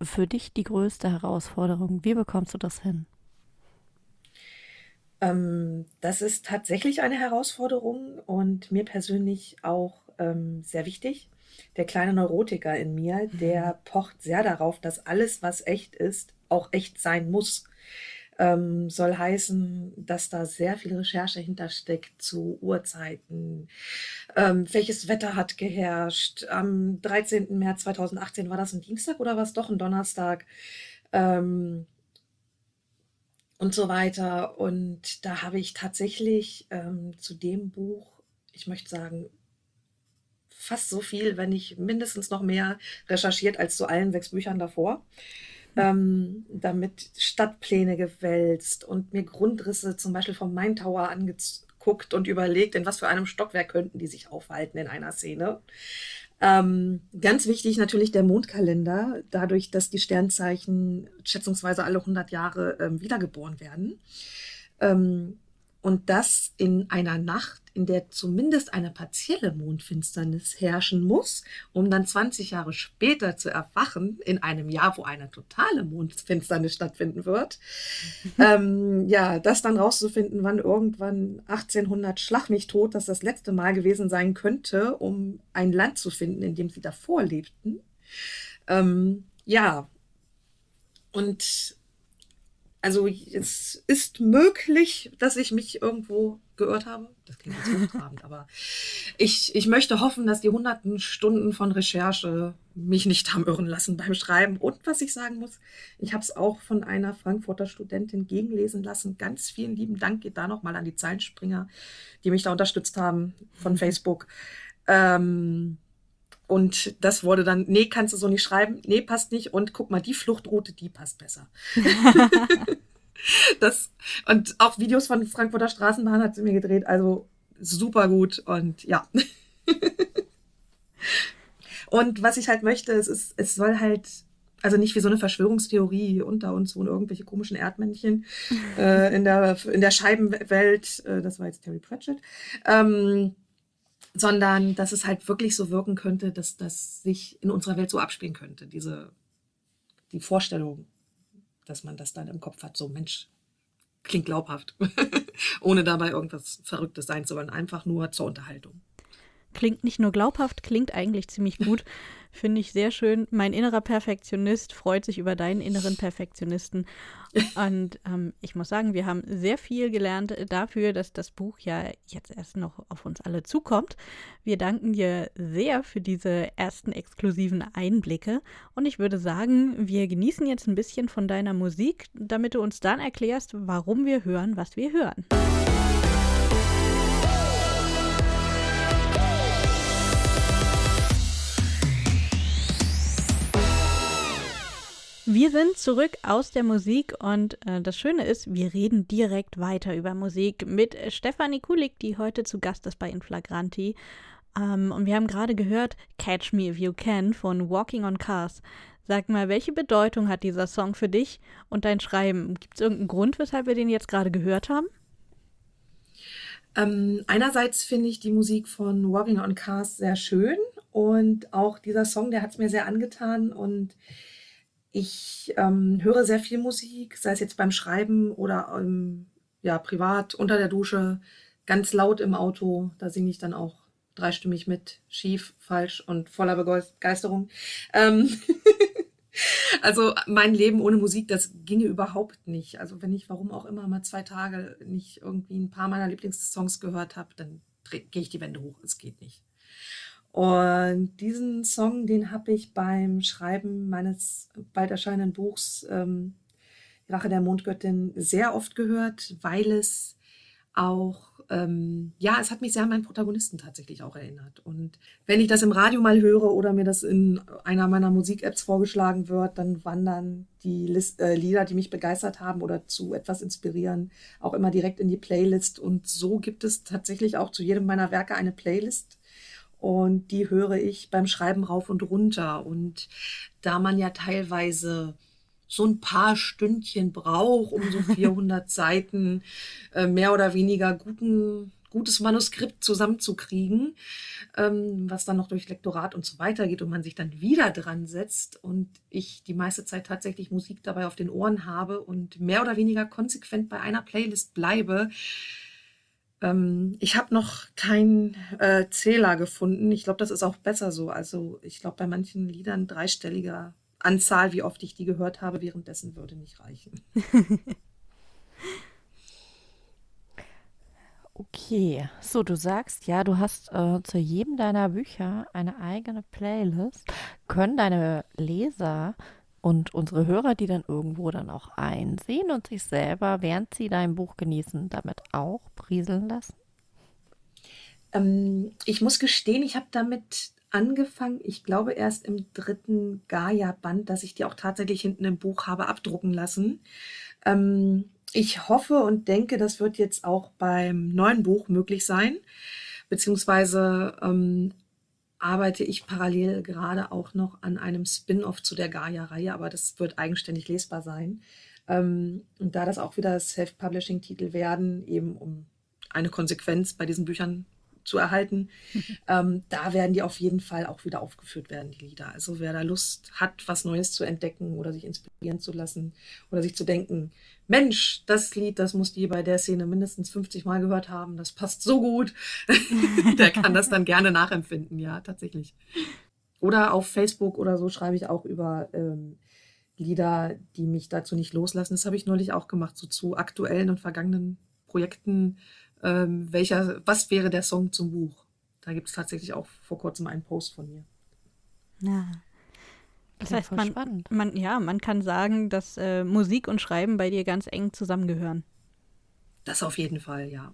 für dich die größte Herausforderung? Wie bekommst du das hin? Ähm, das ist tatsächlich eine Herausforderung und mir persönlich auch ähm, sehr wichtig. Der kleine Neurotiker in mir, der mhm. pocht sehr darauf, dass alles, was echt ist, auch echt sein muss. Ähm, soll heißen, dass da sehr viel Recherche hintersteckt zu Uhrzeiten. Ähm, welches Wetter hat geherrscht? Am 13. März 2018 war das ein Dienstag oder war es doch ein Donnerstag? Ähm, und so weiter. Und da habe ich tatsächlich ähm, zu dem Buch, ich möchte sagen, fast so viel, wenn nicht mindestens noch mehr recherchiert als zu allen sechs Büchern davor. Mhm. Ähm, damit Stadtpläne gewälzt und mir Grundrisse zum Beispiel vom Main Tower angeguckt und überlegt, in was für einem Stockwerk könnten die sich aufhalten in einer Szene. Ähm, ganz wichtig natürlich der Mondkalender, dadurch, dass die Sternzeichen schätzungsweise alle 100 Jahre ähm, wiedergeboren werden. Ähm, und das in einer Nacht, in der zumindest eine partielle Mondfinsternis herrschen muss, um dann 20 Jahre später zu erwachen, in einem Jahr, wo eine totale Mondfinsternis stattfinden wird. ähm, ja, das dann rauszufinden, wann irgendwann 1800 Schlag mich tot, dass das letzte Mal gewesen sein könnte, um ein Land zu finden, in dem sie davor lebten. Ähm, ja, und also es ist möglich, dass ich mich irgendwo geirrt habe. Das klingt jetzt hochtrabend, aber ich, ich möchte hoffen, dass die hunderten Stunden von Recherche mich nicht haben irren lassen beim Schreiben. Und was ich sagen muss, ich habe es auch von einer Frankfurter Studentin gegenlesen lassen. Ganz vielen lieben Dank geht da nochmal an die Zeilenspringer, die mich da unterstützt haben von Facebook. Ähm, und das wurde dann, nee, kannst du so nicht schreiben, nee, passt nicht. Und guck mal, die Fluchtroute, die passt besser. das, und auch Videos von Frankfurter Straßenbahn hat sie mir gedreht, also super gut und ja. und was ich halt möchte, es ist, es soll halt, also nicht wie so eine Verschwörungstheorie unter uns wohnen irgendwelche komischen Erdmännchen äh, in, der, in der Scheibenwelt, äh, das war jetzt Terry Pratchett, ähm, sondern dass es halt wirklich so wirken könnte, dass das sich in unserer Welt so abspielen könnte. Diese, die Vorstellung, dass man das dann im Kopf hat, so Mensch, klingt glaubhaft, ohne dabei irgendwas Verrücktes sein zu wollen, einfach nur zur Unterhaltung. Klingt nicht nur glaubhaft, klingt eigentlich ziemlich gut. Finde ich sehr schön. Mein innerer Perfektionist freut sich über deinen inneren Perfektionisten. Und ähm, ich muss sagen, wir haben sehr viel gelernt dafür, dass das Buch ja jetzt erst noch auf uns alle zukommt. Wir danken dir sehr für diese ersten exklusiven Einblicke. Und ich würde sagen, wir genießen jetzt ein bisschen von deiner Musik, damit du uns dann erklärst, warum wir hören, was wir hören. Wir sind zurück aus der Musik und äh, das Schöne ist, wir reden direkt weiter über Musik mit Stefanie Kulik, die heute zu Gast ist bei Inflagranti. Ähm, und wir haben gerade gehört Catch Me If You Can von Walking on Cars. Sag mal, welche Bedeutung hat dieser Song für dich und dein Schreiben? Gibt es irgendeinen Grund, weshalb wir den jetzt gerade gehört haben? Ähm, einerseits finde ich die Musik von Walking on Cars sehr schön und auch dieser Song, der hat es mir sehr angetan und ich ähm, höre sehr viel Musik, sei es jetzt beim Schreiben oder ähm, ja, privat, unter der Dusche, ganz laut im Auto. Da singe ich dann auch dreistimmig mit, schief, falsch und voller Begeisterung. Ähm also mein Leben ohne Musik, das ginge überhaupt nicht. Also wenn ich, warum auch immer, mal zwei Tage nicht irgendwie ein paar meiner Lieblingssongs gehört habe, dann gehe ich die Wände hoch. Es geht nicht. Und diesen Song, den habe ich beim Schreiben meines bald erscheinenden Buchs ähm, Rache der Mondgöttin sehr oft gehört, weil es auch, ähm, ja, es hat mich sehr an meinen Protagonisten tatsächlich auch erinnert. Und wenn ich das im Radio mal höre oder mir das in einer meiner Musik-Apps vorgeschlagen wird, dann wandern die List, äh, Lieder, die mich begeistert haben oder zu etwas inspirieren, auch immer direkt in die Playlist. Und so gibt es tatsächlich auch zu jedem meiner Werke eine Playlist. Und die höre ich beim Schreiben rauf und runter. Und da man ja teilweise so ein paar Stündchen braucht, um so 400 Seiten äh, mehr oder weniger guten, gutes Manuskript zusammenzukriegen, ähm, was dann noch durch Lektorat und so weiter geht und man sich dann wieder dran setzt und ich die meiste Zeit tatsächlich Musik dabei auf den Ohren habe und mehr oder weniger konsequent bei einer Playlist bleibe. Ähm, ich habe noch keinen äh, Zähler gefunden. Ich glaube, das ist auch besser so. Also ich glaube, bei manchen Liedern dreistelliger Anzahl, wie oft ich die gehört habe, währenddessen würde nicht reichen. okay, so du sagst ja, du hast äh, zu jedem deiner Bücher eine eigene Playlist. Können deine Leser und unsere Hörer die dann irgendwo dann auch einsehen und sich selber, während sie dein Buch genießen, damit auch brieseln lassen? Ähm, ich muss gestehen, ich habe damit angefangen, ich glaube erst im dritten Gaia-Band, dass ich die auch tatsächlich hinten im Buch habe abdrucken lassen. Ähm, ich hoffe und denke, das wird jetzt auch beim neuen Buch möglich sein. Beziehungsweise ähm, arbeite ich parallel gerade auch noch an einem Spin-off zu der Gaia-Reihe, aber das wird eigenständig lesbar sein. Ähm, und da das auch wieder Self-Publishing-Titel werden, eben um eine Konsequenz bei diesen Büchern zu erhalten. ähm, da werden die auf jeden Fall auch wieder aufgeführt werden, die Lieder. Also wer da Lust hat, was Neues zu entdecken oder sich inspirieren zu lassen oder sich zu denken, Mensch, das Lied, das muss die bei der Szene mindestens 50 Mal gehört haben, das passt so gut, der kann das dann gerne nachempfinden, ja, tatsächlich. Oder auf Facebook oder so schreibe ich auch über ähm, Lieder, die mich dazu nicht loslassen. Das habe ich neulich auch gemacht, so zu aktuellen und vergangenen Projekten ähm, welcher, was wäre der Song zum Buch? Da gibt es tatsächlich auch vor kurzem einen Post von mir. Ja. Das heißt, man, man, ja, man kann sagen, dass äh, Musik und Schreiben bei dir ganz eng zusammengehören. Das auf jeden Fall, ja.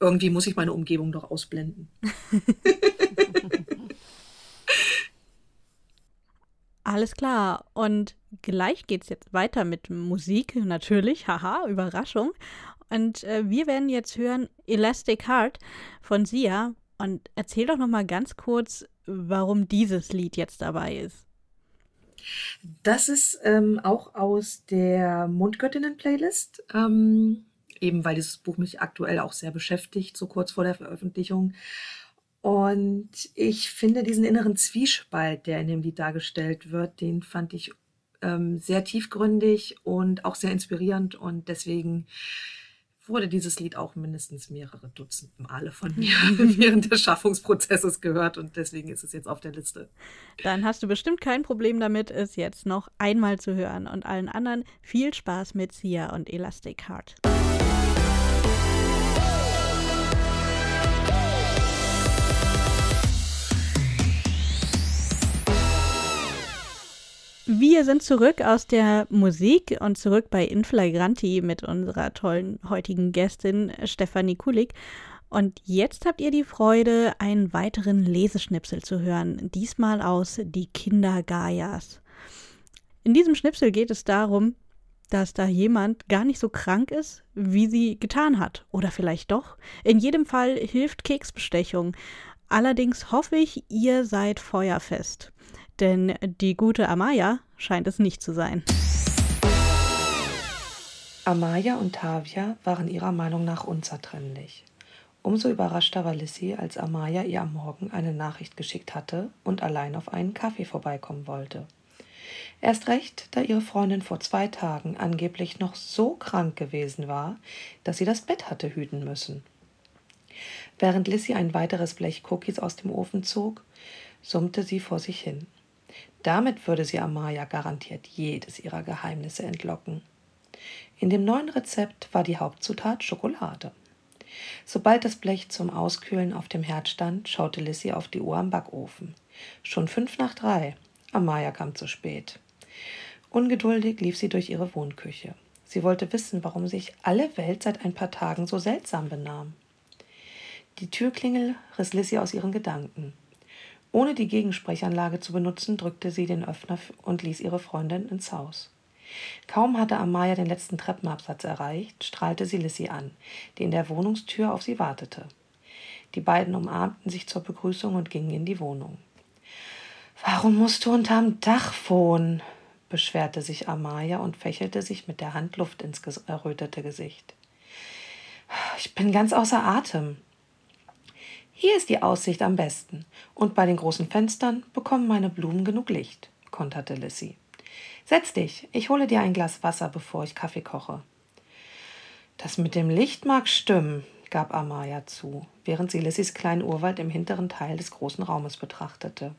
Irgendwie muss ich meine Umgebung doch ausblenden. Alles klar. Und gleich geht es jetzt weiter mit Musik, natürlich. Haha, Überraschung. Und äh, wir werden jetzt hören Elastic Heart von Sia. Und erzähl doch noch mal ganz kurz, warum dieses Lied jetzt dabei ist. Das ist ähm, auch aus der Mundgöttinnen-Playlist. Ähm, eben weil dieses Buch mich aktuell auch sehr beschäftigt, so kurz vor der Veröffentlichung. Und ich finde diesen inneren Zwiespalt, der in dem Lied dargestellt wird, den fand ich ähm, sehr tiefgründig und auch sehr inspirierend. Und deswegen wurde dieses Lied auch mindestens mehrere Dutzend Male von mir während des Schaffungsprozesses gehört und deswegen ist es jetzt auf der Liste. Dann hast du bestimmt kein Problem damit, es jetzt noch einmal zu hören und allen anderen viel Spaß mit Sia und Elastic Heart. Wir sind zurück aus der Musik und zurück bei Inflagranti mit unserer tollen heutigen Gästin Stefanie Kulik. Und jetzt habt ihr die Freude, einen weiteren Leseschnipsel zu hören, diesmal aus Die Kinder Gaias. In diesem Schnipsel geht es darum, dass da jemand gar nicht so krank ist, wie sie getan hat. Oder vielleicht doch. In jedem Fall hilft Keksbestechung. Allerdings hoffe ich, ihr seid feuerfest. Denn die gute Amaya scheint es nicht zu sein. Amaya und Tavia waren ihrer Meinung nach unzertrennlich. Umso überraschter war Lissy, als Amaya ihr am Morgen eine Nachricht geschickt hatte und allein auf einen Kaffee vorbeikommen wollte. Erst recht, da ihre Freundin vor zwei Tagen angeblich noch so krank gewesen war, dass sie das Bett hatte hüten müssen. Während Lissy ein weiteres Blech Cookies aus dem Ofen zog, summte sie vor sich hin. Damit würde sie Amaya garantiert jedes ihrer Geheimnisse entlocken. In dem neuen Rezept war die Hauptzutat Schokolade. Sobald das Blech zum Auskühlen auf dem Herd stand, schaute Lissy auf die Uhr am Backofen. Schon fünf nach drei. Amaya kam zu spät. Ungeduldig lief sie durch ihre Wohnküche. Sie wollte wissen, warum sich alle Welt seit ein paar Tagen so seltsam benahm. Die Türklingel riss Lissy aus ihren Gedanken. Ohne die Gegensprechanlage zu benutzen, drückte sie den Öffner und ließ ihre Freundin ins Haus. Kaum hatte Amaya den letzten Treppenabsatz erreicht, strahlte sie Lissy an, die in der Wohnungstür auf sie wartete. Die beiden umarmten sich zur Begrüßung und gingen in die Wohnung. Warum musst du unterm Dach wohnen? beschwerte sich Amaya und fächelte sich mit der Hand Luft ins errötete Gesicht. Ich bin ganz außer Atem. Hier ist die Aussicht am besten, und bei den großen Fenstern bekommen meine Blumen genug Licht, konterte Lissy. Setz dich, ich hole dir ein Glas Wasser, bevor ich Kaffee koche. Das mit dem Licht mag stimmen, gab Amaya zu, während sie Lissys kleinen Urwald im hinteren Teil des großen Raumes betrachtete.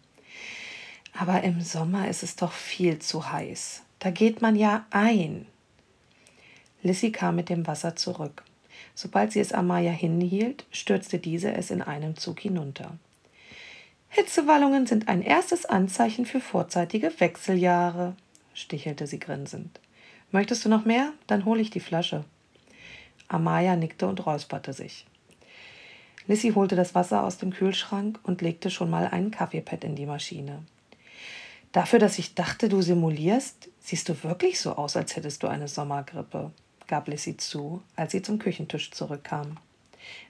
Aber im Sommer ist es doch viel zu heiß. Da geht man ja ein. Lissy kam mit dem Wasser zurück. Sobald sie es Amaya hinhielt, stürzte diese es in einem Zug hinunter. Hitzewallungen sind ein erstes Anzeichen für vorzeitige Wechseljahre, stichelte sie grinsend. Möchtest du noch mehr? Dann hole ich die Flasche. Amaya nickte und räusperte sich. Lissy holte das Wasser aus dem Kühlschrank und legte schon mal einen Kaffeepad in die Maschine. Dafür, dass ich dachte, du simulierst, siehst du wirklich so aus, als hättest du eine Sommergrippe, gab Lissy zu, als sie zum Küchentisch zurückkam.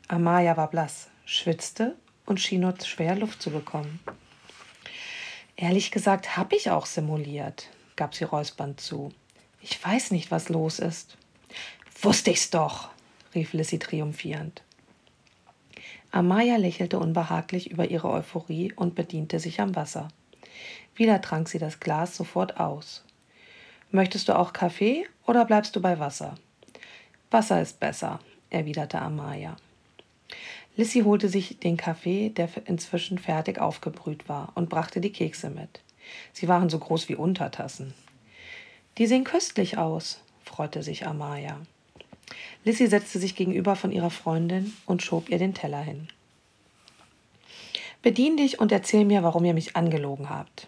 Amaya war blass, schwitzte und schien nur schwer Luft zu bekommen. Ehrlich gesagt, hab ich auch simuliert gab sie räuspernd zu. Ich weiß nicht, was los ist. Wusste ich's doch, rief Lissy triumphierend. Amaya lächelte unbehaglich über ihre Euphorie und bediente sich am Wasser. Wieder trank sie das Glas sofort aus. Möchtest du auch Kaffee oder bleibst du bei Wasser? Wasser ist besser, erwiderte Amaya. Lissy holte sich den Kaffee, der inzwischen fertig aufgebrüht war, und brachte die Kekse mit. Sie waren so groß wie Untertassen. Die sehen köstlich aus, freute sich Amaya. Lissy setzte sich gegenüber von ihrer Freundin und schob ihr den Teller hin. Bedien dich und erzähl mir, warum ihr mich angelogen habt.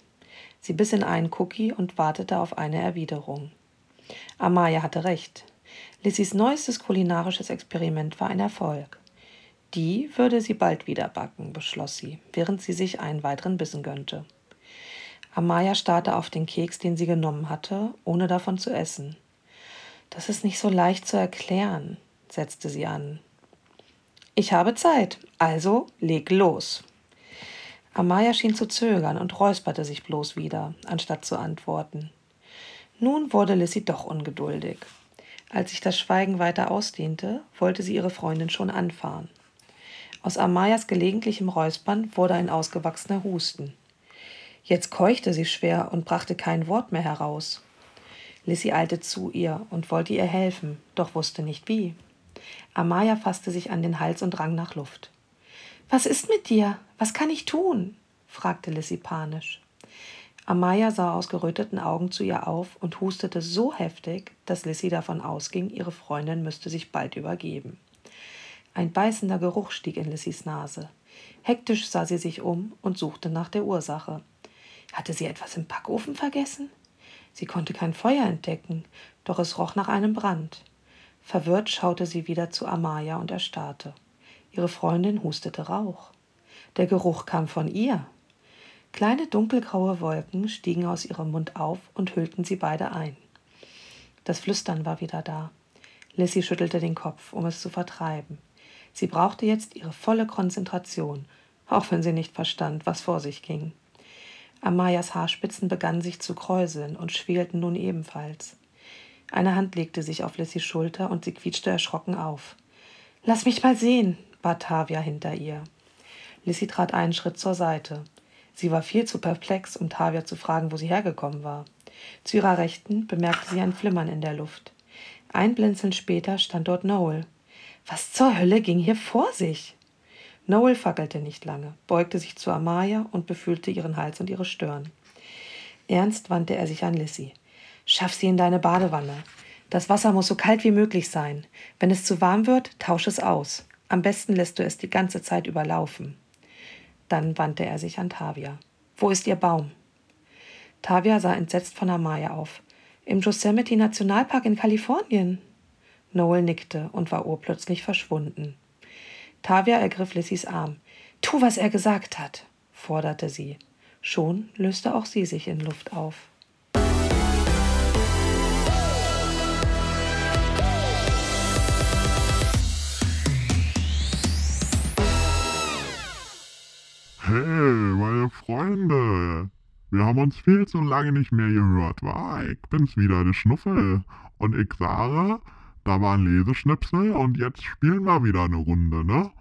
Sie biss in einen Cookie und wartete auf eine Erwiderung. Amaya hatte recht. Lissys neuestes kulinarisches Experiment war ein Erfolg. Die würde sie bald wieder backen, beschloss sie, während sie sich einen weiteren Bissen gönnte. Amaya starrte auf den Keks, den sie genommen hatte, ohne davon zu essen. Das ist nicht so leicht zu erklären, setzte sie an. Ich habe Zeit, also leg los. Amaya schien zu zögern und räusperte sich bloß wieder, anstatt zu antworten. Nun wurde Lissy doch ungeduldig. Als sich das Schweigen weiter ausdehnte, wollte sie ihre Freundin schon anfahren. Aus Amayas gelegentlichem Räuspern wurde ein ausgewachsener Husten. Jetzt keuchte sie schwer und brachte kein Wort mehr heraus. Lissy eilte zu ihr und wollte ihr helfen, doch wusste nicht wie. Amaya fasste sich an den Hals und rang nach Luft. Was ist mit dir? Was kann ich tun? fragte Lissy panisch. Amaya sah aus geröteten Augen zu ihr auf und hustete so heftig, dass Lissy davon ausging, ihre Freundin müsste sich bald übergeben. Ein beißender Geruch stieg in Lissys Nase. Hektisch sah sie sich um und suchte nach der Ursache. Hatte sie etwas im Backofen vergessen? Sie konnte kein Feuer entdecken, doch es roch nach einem Brand. Verwirrt schaute sie wieder zu Amaya und erstarrte. Ihre Freundin hustete Rauch. Der Geruch kam von ihr. Kleine dunkelgraue Wolken stiegen aus ihrem Mund auf und hüllten sie beide ein. Das Flüstern war wieder da. Lissy schüttelte den Kopf, um es zu vertreiben. Sie brauchte jetzt ihre volle Konzentration, auch wenn sie nicht verstand, was vor sich ging. Amayas Haarspitzen begannen sich zu kräuseln und schwelten nun ebenfalls. Eine Hand legte sich auf Lissys Schulter und sie quietschte erschrocken auf. Lass mich mal sehen, bat Tavia hinter ihr. Lissy trat einen Schritt zur Seite. Sie war viel zu perplex, um Tavia zu fragen, wo sie hergekommen war. Zu ihrer Rechten bemerkte sie ein Flimmern in der Luft. Ein Blinzeln später stand dort Noel. Was zur Hölle ging hier vor sich? Noel fackelte nicht lange, beugte sich zu Amaya und befühlte ihren Hals und ihre Stirn. Ernst wandte er sich an Lissy. Schaff sie in deine Badewanne. Das Wasser muss so kalt wie möglich sein. Wenn es zu warm wird, tausch es aus. Am besten lässt du es die ganze Zeit überlaufen. Dann wandte er sich an Tavia. Wo ist ihr Baum? Tavia sah entsetzt von Amaya auf. Im Yosemite Nationalpark in Kalifornien. Noel nickte und war urplötzlich verschwunden. Tavia ergriff Lissys Arm. Tu, was er gesagt hat, forderte sie. Schon löste auch sie sich in Luft auf. Hey, meine Freunde. Wir haben uns viel zu lange nicht mehr gehört, wa? Ich bin's wieder, der Schnuffel. Und ich sage, da war ein Leseschnipsel und jetzt spielen wir wieder eine Runde, ne?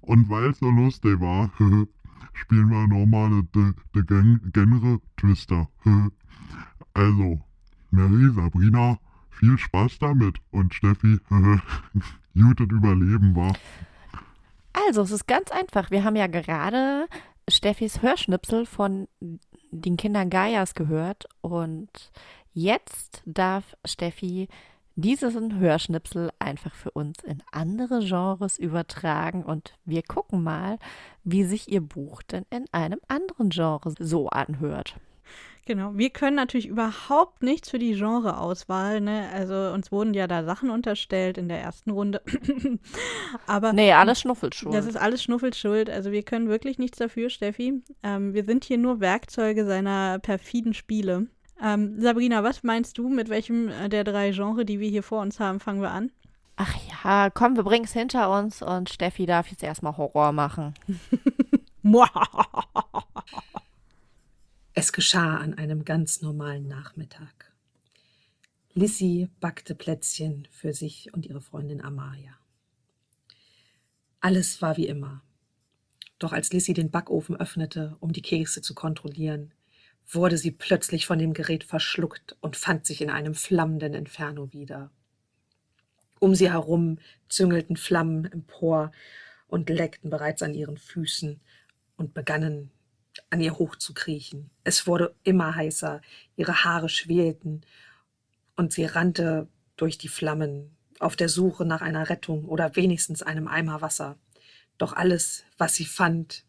Und weil es so lustig war, spielen wir nochmal de Gen Genre Twister. also, Mary, Sabrina, viel Spaß damit und Steffi, gutes Überleben war. Also, es ist ganz einfach. Wir haben ja gerade Steffis Hörschnipsel von den Kindern Gaias gehört und jetzt darf Steffi diesen Hörschnipsel einfach für uns in andere Genres übertragen und wir gucken mal, wie sich ihr Buch denn in einem anderen Genre so anhört. Genau, wir können natürlich überhaupt nichts für die Genreauswahl, ne? Also uns wurden ja da Sachen unterstellt in der ersten Runde. Aber nee, alles Schnuffelschuld. Das ist alles Schnuffelschuld. Also wir können wirklich nichts dafür, Steffi. Ähm, wir sind hier nur Werkzeuge seiner perfiden Spiele. Ähm, Sabrina, was meinst du, mit welchem der drei Genres, die wir hier vor uns haben, fangen wir an? Ach ja, komm, wir bringen es hinter uns und Steffi darf jetzt erstmal Horror machen. Es geschah an einem ganz normalen Nachmittag. Lissy backte Plätzchen für sich und ihre Freundin Amaya. Alles war wie immer. Doch als Lissy den Backofen öffnete, um die Kekse zu kontrollieren, wurde sie plötzlich von dem Gerät verschluckt und fand sich in einem flammenden Inferno wieder. Um sie herum züngelten Flammen empor und leckten bereits an ihren Füßen und begannen an ihr hochzukriechen. Es wurde immer heißer, ihre Haare schwelten und sie rannte durch die Flammen auf der Suche nach einer Rettung oder wenigstens einem Eimer Wasser. Doch alles, was sie fand,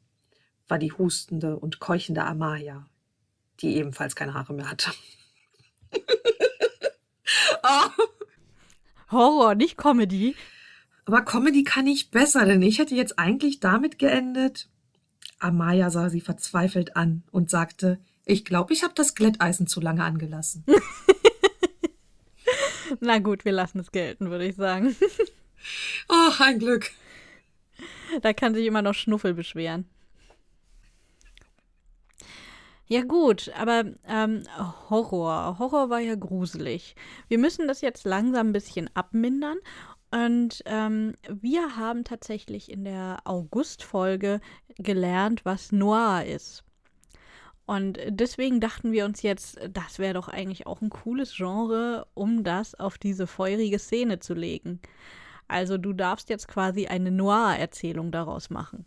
war die hustende und keuchende Amaya, die ebenfalls keine Haare mehr hatte. oh. Horror, nicht Comedy. Aber Comedy kann ich besser, denn ich hätte jetzt eigentlich damit geendet. Amaya sah sie verzweifelt an und sagte, ich glaube, ich habe das Glätteisen zu lange angelassen. Na gut, wir lassen es gelten, würde ich sagen. Ach, ein Glück. Da kann sich immer noch Schnuffel beschweren. Ja gut, aber ähm, Horror. Horror war ja gruselig. Wir müssen das jetzt langsam ein bisschen abmindern und ähm, wir haben tatsächlich in der August-Folge gelernt, was Noir ist. Und deswegen dachten wir uns jetzt, das wäre doch eigentlich auch ein cooles Genre, um das auf diese feurige Szene zu legen. Also du darfst jetzt quasi eine Noir-Erzählung daraus machen.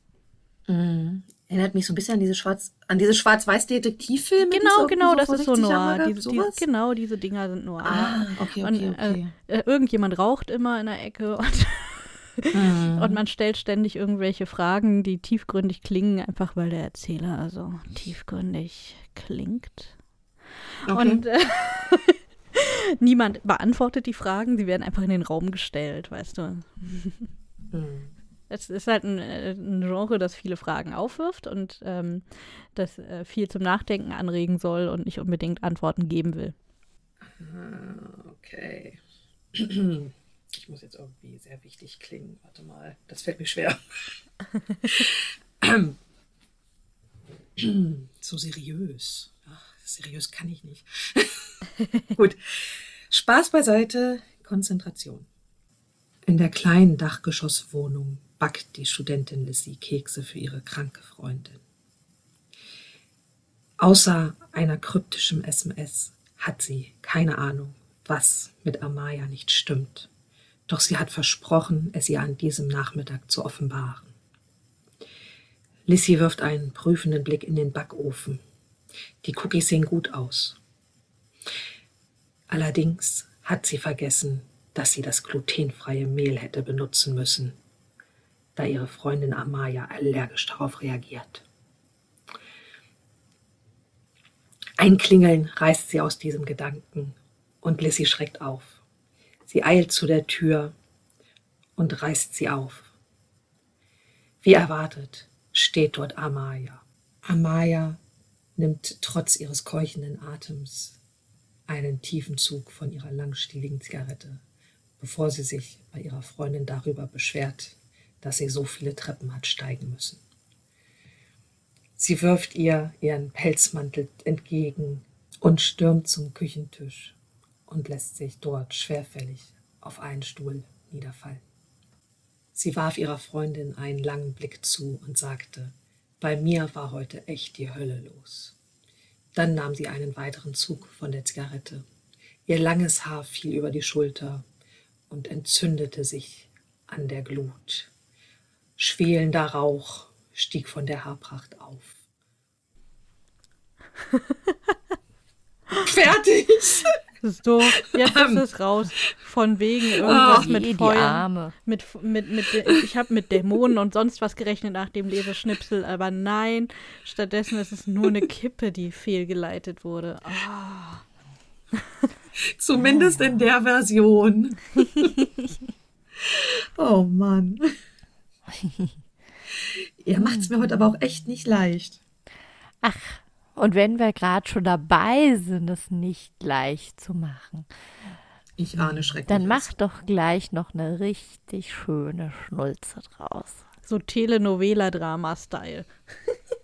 Mhm. Erinnert mich so ein bisschen an diese Schwarz, an diese Schwarz-Weiß-Detektivfilme. Genau, genau, das ist so noir. Diese, die, genau, diese Dinger sind noir. Ah, okay, okay, und, okay. Äh, irgendjemand raucht immer in der Ecke und, mhm. und man stellt ständig irgendwelche Fragen, die tiefgründig klingen, einfach weil der Erzähler also tiefgründig klingt. Okay. Und äh, niemand beantwortet die Fragen, sie werden einfach in den Raum gestellt, weißt du. Mhm. Es ist halt ein, äh, ein Genre, das viele Fragen aufwirft und ähm, das äh, viel zum Nachdenken anregen soll und nicht unbedingt Antworten geben will. Ah, okay. Ich muss jetzt irgendwie sehr wichtig klingen. Warte mal, das fällt mir schwer. so seriös. Ach, seriös kann ich nicht. Gut. Spaß beiseite, Konzentration. In der kleinen Dachgeschosswohnung backt die Studentin Lissy Kekse für ihre kranke Freundin. Außer einer kryptischen SMS hat sie keine Ahnung, was mit Amaya nicht stimmt. Doch sie hat versprochen, es ihr an diesem Nachmittag zu offenbaren. Lissy wirft einen prüfenden Blick in den Backofen. Die Cookies sehen gut aus. Allerdings hat sie vergessen, dass sie das glutenfreie Mehl hätte benutzen müssen, da ihre Freundin Amaya allergisch darauf reagiert. Ein Klingeln reißt sie aus diesem Gedanken und Lissy schreckt auf. Sie eilt zu der Tür und reißt sie auf. Wie erwartet steht dort Amaya. Amaya nimmt trotz ihres keuchenden Atems einen tiefen Zug von ihrer langstieligen Zigarette, bevor sie sich bei ihrer Freundin darüber beschwert, dass sie so viele Treppen hat steigen müssen. Sie wirft ihr ihren Pelzmantel entgegen und stürmt zum Küchentisch und lässt sich dort schwerfällig auf einen Stuhl niederfallen. Sie warf ihrer Freundin einen langen Blick zu und sagte, bei mir war heute echt die Hölle los. Dann nahm sie einen weiteren Zug von der Zigarette. Ihr langes Haar fiel über die Schulter und entzündete sich an der Glut. Schwelender Rauch stieg von der Haarpracht auf. Fertig! So, jetzt ist es raus. Von wegen irgendwas Oh, mit Feuer. Mit, mit, mit, ich habe mit Dämonen und sonst was gerechnet nach dem Leseschnipsel, aber nein, stattdessen ist es nur eine Kippe, die fehlgeleitet wurde. Ah. Zumindest in der Version. oh Mann. Ihr macht es mir heute aber auch echt nicht leicht. Ach, und wenn wir gerade schon dabei sind, es nicht leicht zu machen, Ich ahne Schrecken. dann mach doch gleich noch eine richtig schöne Schnulze draus. So Telenovela-Drama-Style.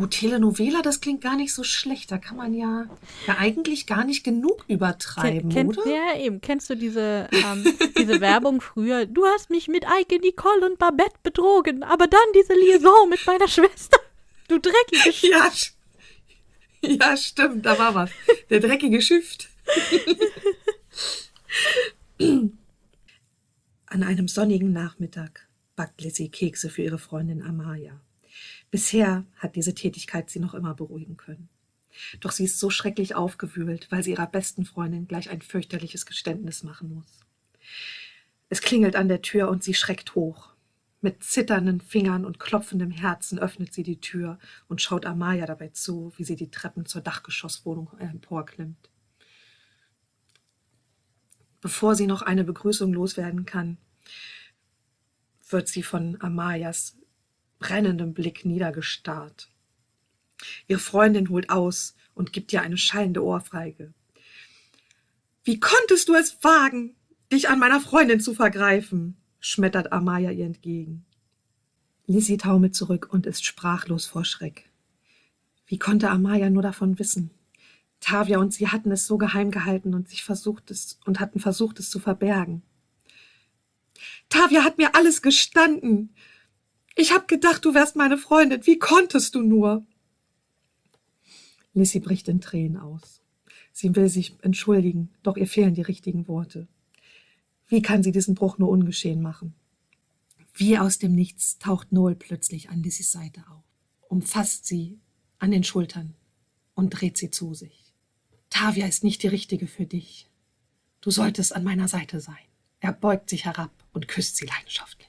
Oh, Telenovela, das klingt gar nicht so schlecht. Da kann man ja, ja eigentlich gar nicht genug übertreiben, Ken, oder? Ja, eben. Kennst du diese, ähm, diese Werbung früher? Du hast mich mit Eike, Nicole und Babette betrogen, aber dann diese Liaison mit meiner Schwester. Du dreckige Sch Ja, ja, stimmt, da war was. Der dreckige Schift. An einem sonnigen Nachmittag backt Lizzie Kekse für ihre Freundin Amaya. Bisher hat diese Tätigkeit sie noch immer beruhigen können. Doch sie ist so schrecklich aufgewühlt, weil sie ihrer besten Freundin gleich ein fürchterliches Geständnis machen muss. Es klingelt an der Tür und sie schreckt hoch. Mit zitternden Fingern und klopfendem Herzen öffnet sie die Tür und schaut Amaya dabei zu, wie sie die Treppen zur Dachgeschosswohnung emporklimmt. Bevor sie noch eine Begrüßung loswerden kann, wird sie von Amayas brennendem Blick niedergestarrt. Ihre Freundin holt aus und gibt ihr eine schallende Ohrfeige. Wie konntest du es wagen, dich an meiner Freundin zu vergreifen? schmettert Amaya ihr entgegen. Lizzie taumelt zurück und ist sprachlos vor Schreck. Wie konnte Amaya nur davon wissen? Tavia und sie hatten es so geheim gehalten und sich versucht es und hatten versucht es zu verbergen. Tavia hat mir alles gestanden. Ich hab gedacht, du wärst meine Freundin. Wie konntest du nur? Lissy bricht in Tränen aus. Sie will sich entschuldigen, doch ihr fehlen die richtigen Worte. Wie kann sie diesen Bruch nur ungeschehen machen? Wie aus dem Nichts taucht Noel plötzlich an Lissys Seite auf, umfasst sie an den Schultern und dreht sie zu sich. Tavia ist nicht die richtige für dich. Du solltest an meiner Seite sein. Er beugt sich herab und küsst sie leidenschaftlich.